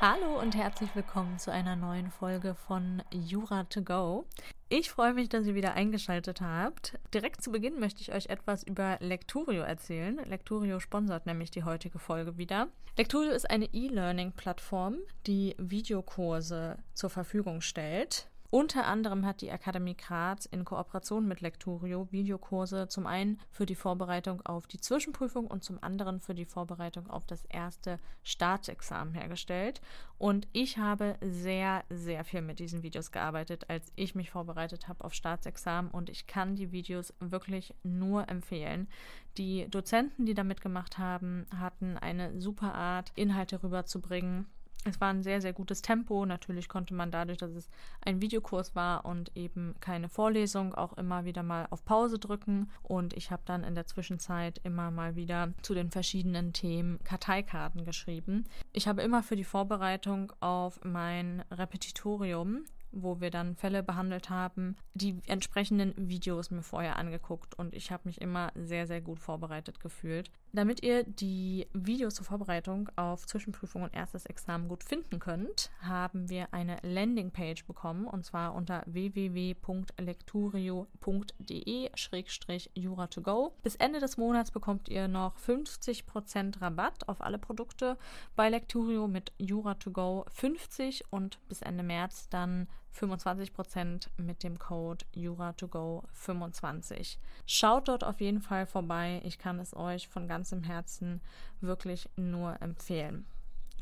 Hallo und herzlich willkommen zu einer neuen Folge von Jura to go. Ich freue mich, dass ihr wieder eingeschaltet habt. Direkt zu Beginn möchte ich euch etwas über Lecturio erzählen. Lecturio sponsert nämlich die heutige Folge wieder. Lecturio ist eine E-Learning-Plattform, die Videokurse zur Verfügung stellt. Unter anderem hat die Akademie Graz in Kooperation mit Lecturio Videokurse zum einen für die Vorbereitung auf die Zwischenprüfung und zum anderen für die Vorbereitung auf das erste Staatsexamen hergestellt. Und ich habe sehr, sehr viel mit diesen Videos gearbeitet, als ich mich vorbereitet habe auf Staatsexamen. Und ich kann die Videos wirklich nur empfehlen. Die Dozenten, die da mitgemacht haben, hatten eine super Art, Inhalte rüberzubringen es war ein sehr, sehr gutes Tempo. Natürlich konnte man dadurch, dass es ein Videokurs war und eben keine Vorlesung, auch immer wieder mal auf Pause drücken. Und ich habe dann in der Zwischenzeit immer mal wieder zu den verschiedenen Themen Karteikarten geschrieben. Ich habe immer für die Vorbereitung auf mein Repetitorium wo wir dann Fälle behandelt haben, die entsprechenden Videos mir vorher angeguckt und ich habe mich immer sehr, sehr gut vorbereitet gefühlt. Damit ihr die Videos zur Vorbereitung auf Zwischenprüfung und erstes Examen gut finden könnt, haben wir eine Landingpage bekommen und zwar unter www.lecturio.de-jura2go. Bis Ende des Monats bekommt ihr noch 50% Rabatt auf alle Produkte bei Lecturio mit Jura2go 50 und bis Ende März dann 25% mit dem Code Jura2Go25. Schaut dort auf jeden Fall vorbei. Ich kann es euch von ganzem Herzen wirklich nur empfehlen.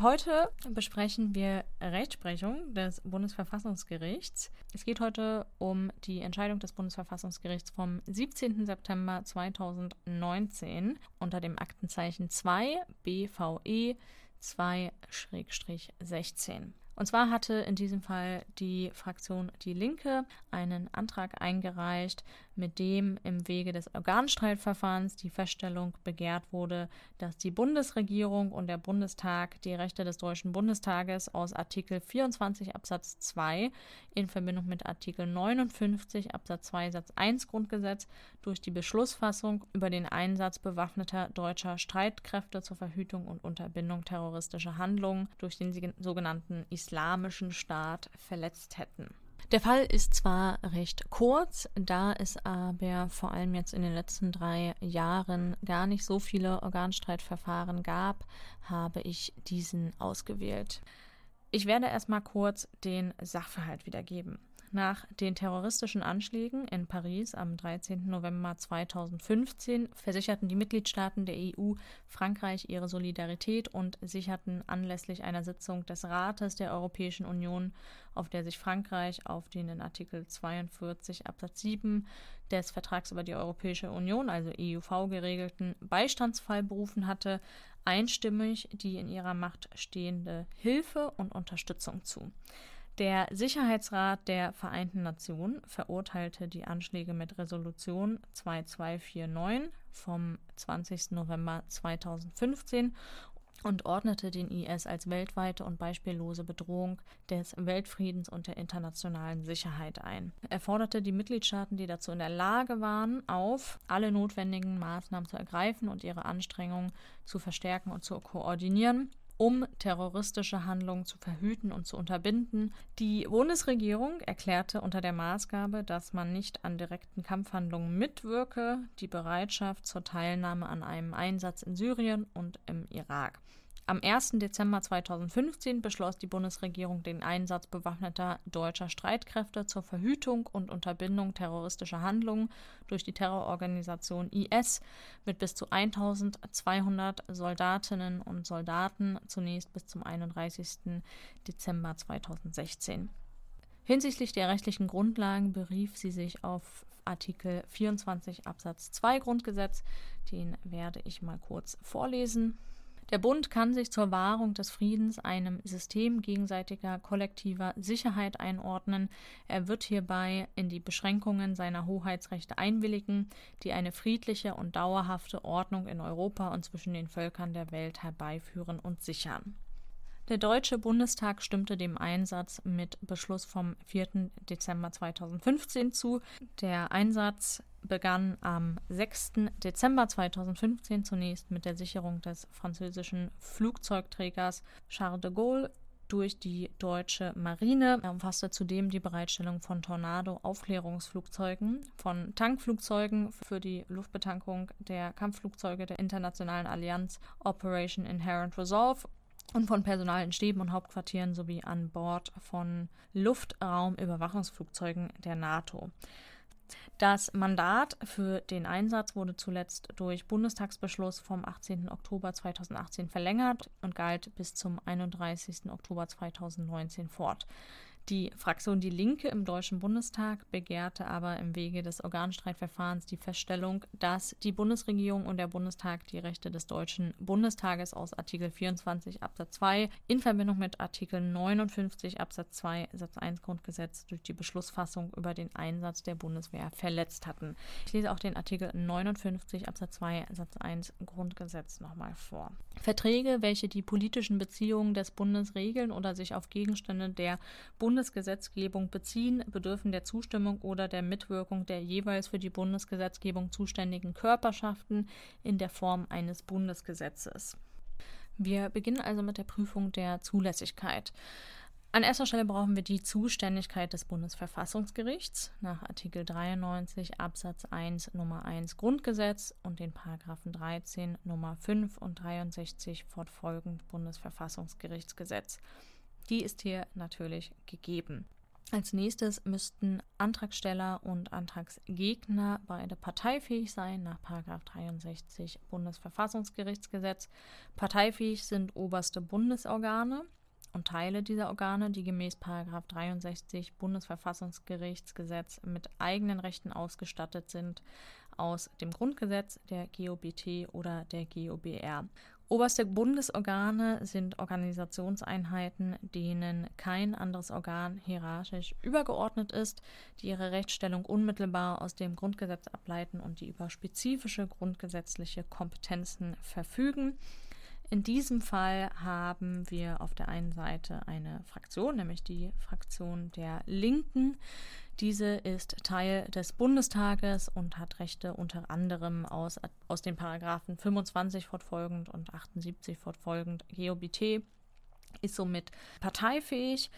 Heute besprechen wir Rechtsprechung des Bundesverfassungsgerichts. Es geht heute um die Entscheidung des Bundesverfassungsgerichts vom 17. September 2019 unter dem Aktenzeichen 2 BVE 2-16. Und zwar hatte in diesem Fall die Fraktion Die Linke einen Antrag eingereicht, mit dem im Wege des Organstreitverfahrens die Feststellung begehrt wurde, dass die Bundesregierung und der Bundestag die Rechte des Deutschen Bundestages aus Artikel 24 Absatz 2 in Verbindung mit Artikel 59 Absatz 2 Satz 1 Grundgesetz durch die Beschlussfassung über den Einsatz bewaffneter deutscher Streitkräfte zur Verhütung und Unterbindung terroristischer Handlungen durch den sogenannten Islamischen Staat verletzt hätten. Der Fall ist zwar recht kurz, da es aber vor allem jetzt in den letzten drei Jahren gar nicht so viele Organstreitverfahren gab, habe ich diesen ausgewählt. Ich werde erstmal kurz den Sachverhalt wiedergeben. Nach den terroristischen Anschlägen in Paris am 13. November 2015 versicherten die Mitgliedstaaten der EU Frankreich ihre Solidarität und sicherten anlässlich einer Sitzung des Rates der Europäischen Union, auf der sich Frankreich auf den in Artikel 42 Absatz 7 des Vertrags über die Europäische Union, also EUV, geregelten Beistandsfall berufen hatte, einstimmig die in ihrer Macht stehende Hilfe und Unterstützung zu. Der Sicherheitsrat der Vereinten Nationen verurteilte die Anschläge mit Resolution 2249 vom 20. November 2015 und ordnete den IS als weltweite und beispiellose Bedrohung des Weltfriedens und der internationalen Sicherheit ein. Er forderte die Mitgliedstaaten, die dazu in der Lage waren, auf, alle notwendigen Maßnahmen zu ergreifen und ihre Anstrengungen zu verstärken und zu koordinieren, um terroristische Handlungen zu verhüten und zu unterbinden. Die Bundesregierung erklärte unter der Maßgabe, dass man nicht an direkten Kampfhandlungen mitwirke, die Bereitschaft zur Teilnahme an einem Einsatz in Syrien und im Irak. Am 1. Dezember 2015 beschloss die Bundesregierung den Einsatz bewaffneter deutscher Streitkräfte zur Verhütung und Unterbindung terroristischer Handlungen durch die Terrororganisation IS mit bis zu 1200 Soldatinnen und Soldaten zunächst bis zum 31. Dezember 2016. Hinsichtlich der rechtlichen Grundlagen berief sie sich auf Artikel 24 Absatz 2 Grundgesetz. Den werde ich mal kurz vorlesen. Der Bund kann sich zur Wahrung des Friedens einem System gegenseitiger kollektiver Sicherheit einordnen. Er wird hierbei in die Beschränkungen seiner Hoheitsrechte einwilligen, die eine friedliche und dauerhafte Ordnung in Europa und zwischen den Völkern der Welt herbeiführen und sichern. Der Deutsche Bundestag stimmte dem Einsatz mit Beschluss vom 4. Dezember 2015 zu. Der Einsatz begann am 6. Dezember 2015 zunächst mit der Sicherung des französischen Flugzeugträgers Charles de Gaulle durch die deutsche Marine. Er umfasste zudem die Bereitstellung von Tornado-Aufklärungsflugzeugen, von Tankflugzeugen für die Luftbetankung der Kampfflugzeuge der Internationalen Allianz Operation Inherent Resolve und von Personal in Stäben und Hauptquartieren sowie an Bord von Luftraumüberwachungsflugzeugen der NATO. Das Mandat für den Einsatz wurde zuletzt durch Bundestagsbeschluss vom 18. Oktober 2018 verlängert und galt bis zum 31. Oktober 2019 fort. Die Fraktion Die Linke im Deutschen Bundestag begehrte aber im Wege des Organstreitverfahrens die Feststellung, dass die Bundesregierung und der Bundestag die Rechte des Deutschen Bundestages aus Artikel 24 Absatz 2 in Verbindung mit Artikel 59 Absatz 2 Satz 1 Grundgesetz durch die Beschlussfassung über den Einsatz der Bundeswehr verletzt hatten. Ich lese auch den Artikel 59 Absatz 2 Satz 1 Grundgesetz nochmal vor. Verträge, welche die politischen Beziehungen des Bundes regeln oder sich auf Gegenstände der Bundes Bundesgesetzgebung beziehen, bedürfen der Zustimmung oder der Mitwirkung der jeweils für die Bundesgesetzgebung zuständigen Körperschaften in der Form eines Bundesgesetzes. Wir beginnen also mit der Prüfung der Zulässigkeit. An erster Stelle brauchen wir die Zuständigkeit des Bundesverfassungsgerichts nach Artikel 93 Absatz 1 Nummer 1 Grundgesetz und den Paragraphen 13 Nummer 5 und 63 fortfolgend Bundesverfassungsgerichtsgesetz. Die ist hier natürlich gegeben. Als nächstes müssten Antragsteller und Antragsgegner beide parteifähig sein nach 63 Bundesverfassungsgerichtsgesetz. Parteifähig sind oberste Bundesorgane und Teile dieser Organe, die gemäß 63 Bundesverfassungsgerichtsgesetz mit eigenen Rechten ausgestattet sind, aus dem Grundgesetz der GOBT oder der GOBR. Oberste Bundesorgane sind Organisationseinheiten, denen kein anderes Organ hierarchisch übergeordnet ist, die ihre Rechtsstellung unmittelbar aus dem Grundgesetz ableiten und die über spezifische grundgesetzliche Kompetenzen verfügen. In diesem Fall haben wir auf der einen Seite eine Fraktion, nämlich die Fraktion der Linken, diese ist Teil des Bundestages und hat Rechte unter anderem aus, aus den Paragraphen 25 fortfolgend und 78 fortfolgend GOBT, ist somit parteifähig.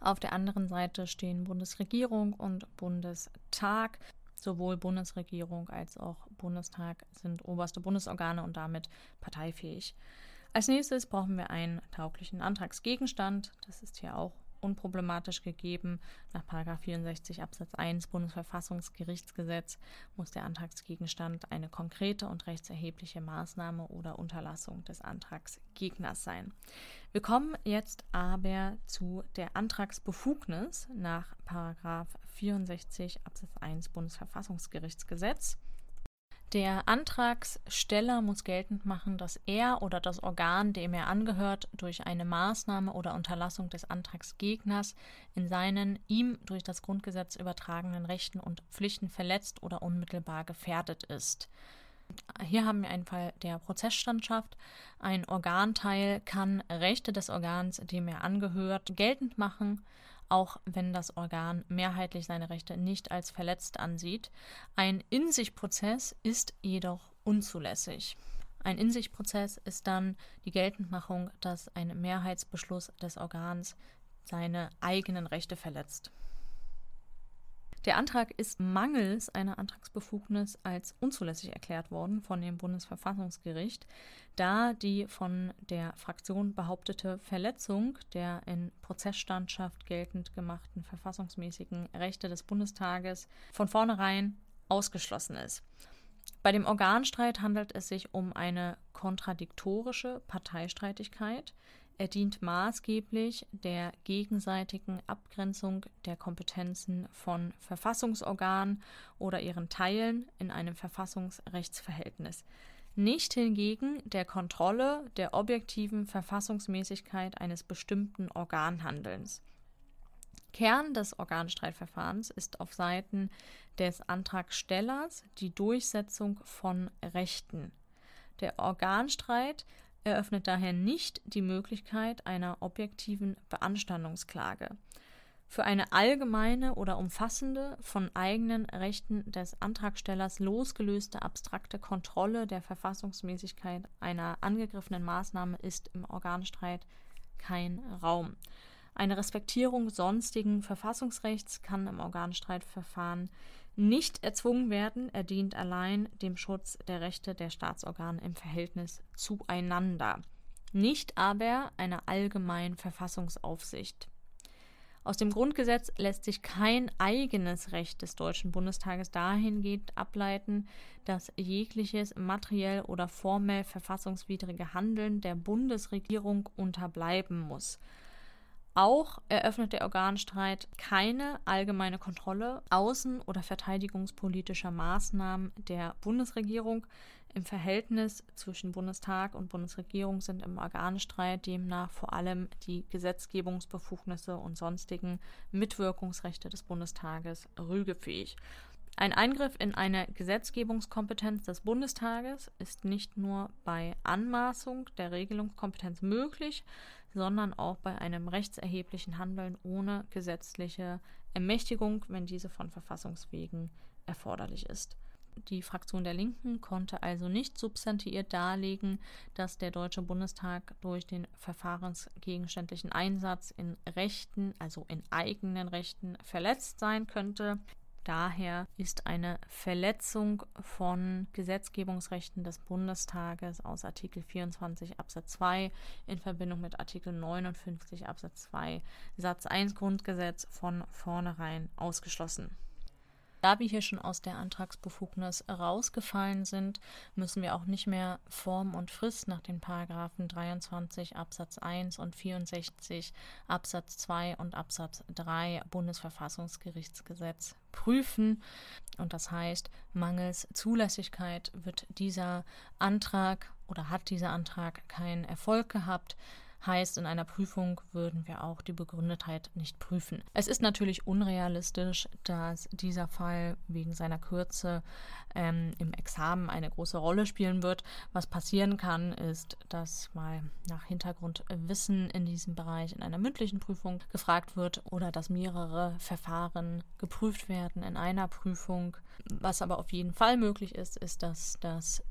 Auf der anderen Seite stehen Bundesregierung und Bundestag. Sowohl Bundesregierung als auch Bundestag sind oberste Bundesorgane und damit parteifähig. Als nächstes brauchen wir einen tauglichen Antragsgegenstand. Das ist hier auch unproblematisch gegeben. Nach 64 Absatz 1 Bundesverfassungsgerichtsgesetz muss der Antragsgegenstand eine konkrete und rechtserhebliche Maßnahme oder Unterlassung des Antragsgegners sein. Wir kommen jetzt aber zu der Antragsbefugnis nach 64 Absatz 1 Bundesverfassungsgerichtsgesetz. Der Antragsteller muss geltend machen, dass er oder das Organ, dem er angehört, durch eine Maßnahme oder Unterlassung des Antragsgegners in seinen ihm durch das Grundgesetz übertragenen Rechten und Pflichten verletzt oder unmittelbar gefährdet ist. Hier haben wir einen Fall der Prozessstandschaft. Ein Organteil kann Rechte des Organs, dem er angehört, geltend machen auch wenn das Organ mehrheitlich seine Rechte nicht als verletzt ansieht. Ein In-sich-Prozess ist jedoch unzulässig. Ein In-sich-Prozess ist dann die Geltendmachung, dass ein Mehrheitsbeschluss des Organs seine eigenen Rechte verletzt. Der Antrag ist mangels einer Antragsbefugnis als unzulässig erklärt worden von dem Bundesverfassungsgericht, da die von der Fraktion behauptete Verletzung der in Prozessstandschaft geltend gemachten verfassungsmäßigen Rechte des Bundestages von vornherein ausgeschlossen ist. Bei dem Organstreit handelt es sich um eine kontradiktorische Parteistreitigkeit, er dient maßgeblich der gegenseitigen Abgrenzung der Kompetenzen von Verfassungsorganen oder ihren Teilen in einem Verfassungsrechtsverhältnis. nicht hingegen der Kontrolle der objektiven Verfassungsmäßigkeit eines bestimmten Organhandelns. Kern des Organstreitverfahrens ist auf Seiten des Antragstellers die Durchsetzung von Rechten. Der Organstreit eröffnet daher nicht die Möglichkeit einer objektiven Beanstandungsklage. Für eine allgemeine oder umfassende, von eigenen Rechten des Antragstellers losgelöste abstrakte Kontrolle der Verfassungsmäßigkeit einer angegriffenen Maßnahme ist im Organstreit kein Raum. Eine Respektierung sonstigen Verfassungsrechts kann im Organstreitverfahren nicht erzwungen werden, er dient allein dem Schutz der Rechte der Staatsorgane im Verhältnis zueinander, nicht aber einer allgemeinen Verfassungsaufsicht. Aus dem Grundgesetz lässt sich kein eigenes Recht des Deutschen Bundestages dahingehend ableiten, dass jegliches materiell oder formell verfassungswidrige Handeln der Bundesregierung unterbleiben muss. Auch eröffnet der Organstreit keine allgemeine Kontrolle außen- oder verteidigungspolitischer Maßnahmen der Bundesregierung. Im Verhältnis zwischen Bundestag und Bundesregierung sind im Organstreit demnach vor allem die Gesetzgebungsbefugnisse und sonstigen Mitwirkungsrechte des Bundestages rügefähig. Ein Eingriff in eine Gesetzgebungskompetenz des Bundestages ist nicht nur bei Anmaßung der Regelungskompetenz möglich, sondern auch bei einem rechtserheblichen Handeln ohne gesetzliche Ermächtigung, wenn diese von Verfassungswegen erforderlich ist. Die Fraktion der Linken konnte also nicht substantiiert darlegen, dass der Deutsche Bundestag durch den verfahrensgegenständlichen Einsatz in Rechten, also in eigenen Rechten, verletzt sein könnte. Daher ist eine Verletzung von Gesetzgebungsrechten des Bundestages aus Artikel 24 Absatz 2 in Verbindung mit Artikel 59 Absatz 2 Satz 1 Grundgesetz von vornherein ausgeschlossen. Da wir hier schon aus der Antragsbefugnis rausgefallen sind, müssen wir auch nicht mehr Form und Frist nach den Paragraphen 23 Absatz 1 und 64 Absatz 2 und Absatz 3 Bundesverfassungsgerichtsgesetz prüfen. Und das heißt, mangels Zulässigkeit wird dieser Antrag oder hat dieser Antrag keinen Erfolg gehabt. Heißt, in einer Prüfung würden wir auch die Begründetheit nicht prüfen. Es ist natürlich unrealistisch, dass dieser Fall wegen seiner Kürze ähm, im Examen eine große Rolle spielen wird. Was passieren kann, ist, dass mal nach Hintergrundwissen in diesem Bereich in einer mündlichen Prüfung gefragt wird oder dass mehrere Verfahren geprüft werden in einer Prüfung. Was aber auf jeden Fall möglich ist, ist, dass das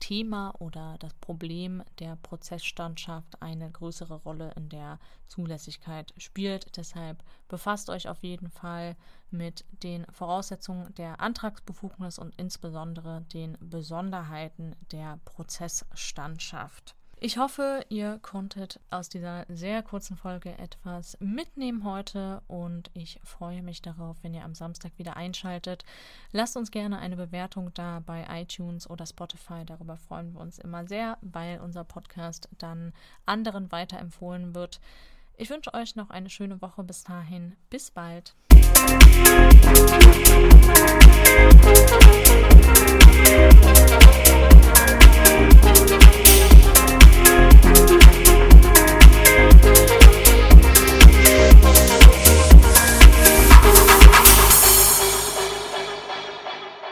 Thema oder das Problem der Prozessstandschaft eine größere Rolle in der Zulässigkeit spielt. Deshalb befasst euch auf jeden Fall mit den Voraussetzungen der Antragsbefugnis und insbesondere den Besonderheiten der Prozessstandschaft. Ich hoffe, ihr konntet aus dieser sehr kurzen Folge etwas mitnehmen heute und ich freue mich darauf, wenn ihr am Samstag wieder einschaltet. Lasst uns gerne eine Bewertung da bei iTunes oder Spotify. Darüber freuen wir uns immer sehr, weil unser Podcast dann anderen weiterempfohlen wird. Ich wünsche euch noch eine schöne Woche bis dahin. Bis bald. Musik